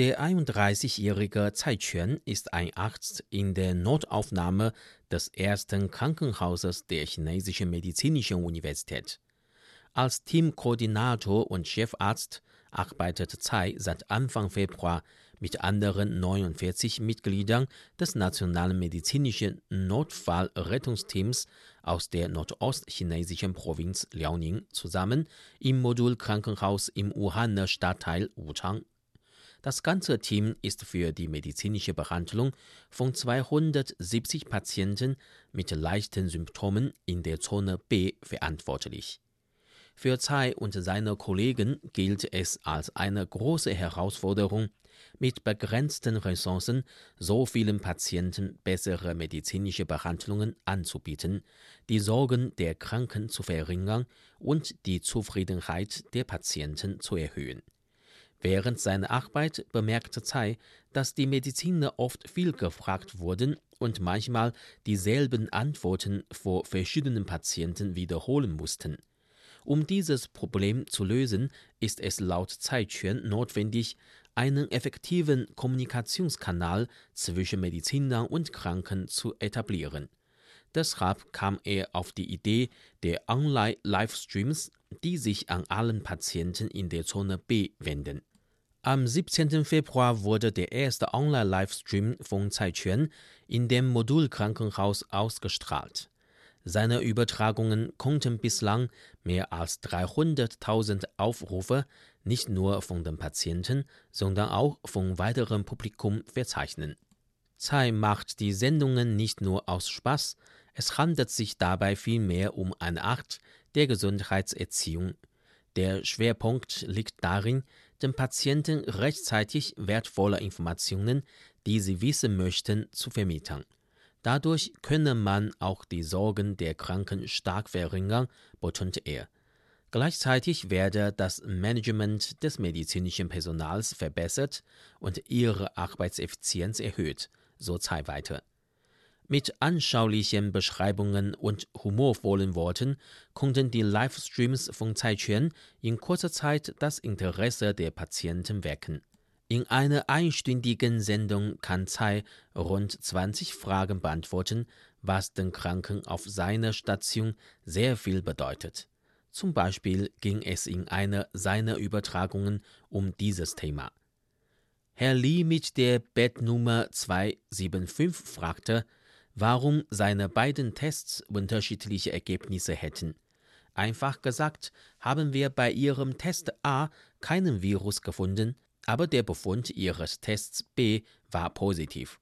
Der 31-jährige Tsai Quan ist ein Arzt in der Notaufnahme des ersten Krankenhauses der chinesischen medizinischen Universität. Als Teamkoordinator und Chefarzt arbeitet Tsai seit Anfang Februar mit anderen 49 Mitgliedern des Nationalen Medizinischen Notfallrettungsteams aus der nordostchinesischen Provinz Liaoning zusammen im Modulkrankenhaus im Wuhaner Stadtteil Wuchang. Das ganze Team ist für die medizinische Behandlung von 270 Patienten mit leichten Symptomen in der Zone B verantwortlich. Für Tsai und seine Kollegen gilt es als eine große Herausforderung, mit begrenzten Ressourcen so vielen Patienten bessere medizinische Behandlungen anzubieten, die Sorgen der Kranken zu verringern und die Zufriedenheit der Patienten zu erhöhen. Während seiner Arbeit bemerkte Tsai, dass die Mediziner oft viel gefragt wurden und manchmal dieselben Antworten vor verschiedenen Patienten wiederholen mussten. Um dieses Problem zu lösen, ist es laut Tsai Quan notwendig, einen effektiven Kommunikationskanal zwischen Medizinern und Kranken zu etablieren. Deshalb kam er auf die Idee der Online-Livestreams, die sich an allen Patienten in der Zone B wenden. Am 17. Februar wurde der erste Online-Livestream von Tsai Quan in dem Modulkrankenhaus ausgestrahlt. Seine Übertragungen konnten bislang mehr als 300.000 Aufrufe nicht nur von den Patienten, sondern auch vom weiteren Publikum verzeichnen. Tsai macht die Sendungen nicht nur aus Spaß, es handelt sich dabei vielmehr um eine Art der Gesundheitserziehung. Der Schwerpunkt liegt darin, den Patienten rechtzeitig wertvolle Informationen, die sie wissen möchten, zu vermitteln. Dadurch könne man auch die Sorgen der Kranken stark verringern, betonte er. Gleichzeitig werde das Management des medizinischen Personals verbessert und ihre Arbeitseffizienz erhöht, so Tsai weiter. Mit anschaulichen Beschreibungen und humorvollen Worten konnten die Livestreams von Tsai Quan in kurzer Zeit das Interesse der Patienten wecken. In einer einstündigen Sendung kann Tsai rund 20 Fragen beantworten, was den Kranken auf seiner Station sehr viel bedeutet. Zum Beispiel ging es in einer seiner Übertragungen um dieses Thema. Herr Li mit der Bettnummer 275 fragte, warum seine beiden Tests unterschiedliche Ergebnisse hätten. Einfach gesagt, haben wir bei ihrem Test A keinen Virus gefunden, aber der Befund ihres Tests B war positiv.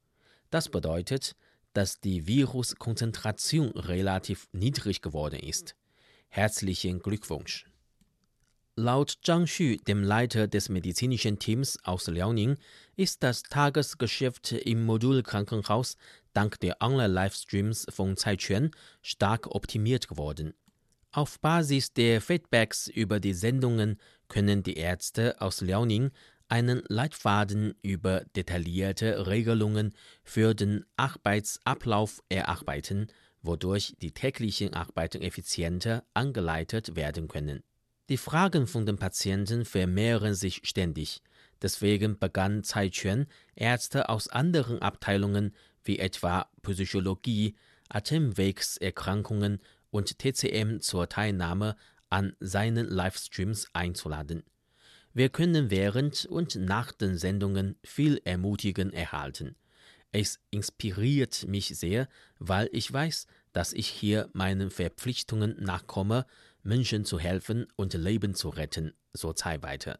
Das bedeutet, dass die Viruskonzentration relativ niedrig geworden ist. Herzlichen Glückwunsch! Laut Zhang Xu, dem Leiter des medizinischen Teams aus Liaoning, ist das Tagesgeschäft im Modulkrankenhaus dank der Online-Livestreams von Tsai Quan stark optimiert geworden. Auf Basis der Feedbacks über die Sendungen können die Ärzte aus Liaoning einen Leitfaden über detaillierte Regelungen für den Arbeitsablauf erarbeiten, wodurch die täglichen Arbeiten effizienter angeleitet werden können. Die Fragen von den Patienten vermehren sich ständig. Deswegen begann Tsai Quan, Ärzte aus anderen Abteilungen wie etwa Psychologie, Atemwegserkrankungen und TCM zur Teilnahme an seinen Livestreams einzuladen. Wir können während und nach den Sendungen viel Ermutigen erhalten. Es inspiriert mich sehr, weil ich weiß, dass ich hier meinen Verpflichtungen nachkomme Menschen zu helfen und Leben zu retten, so Tsai weiter.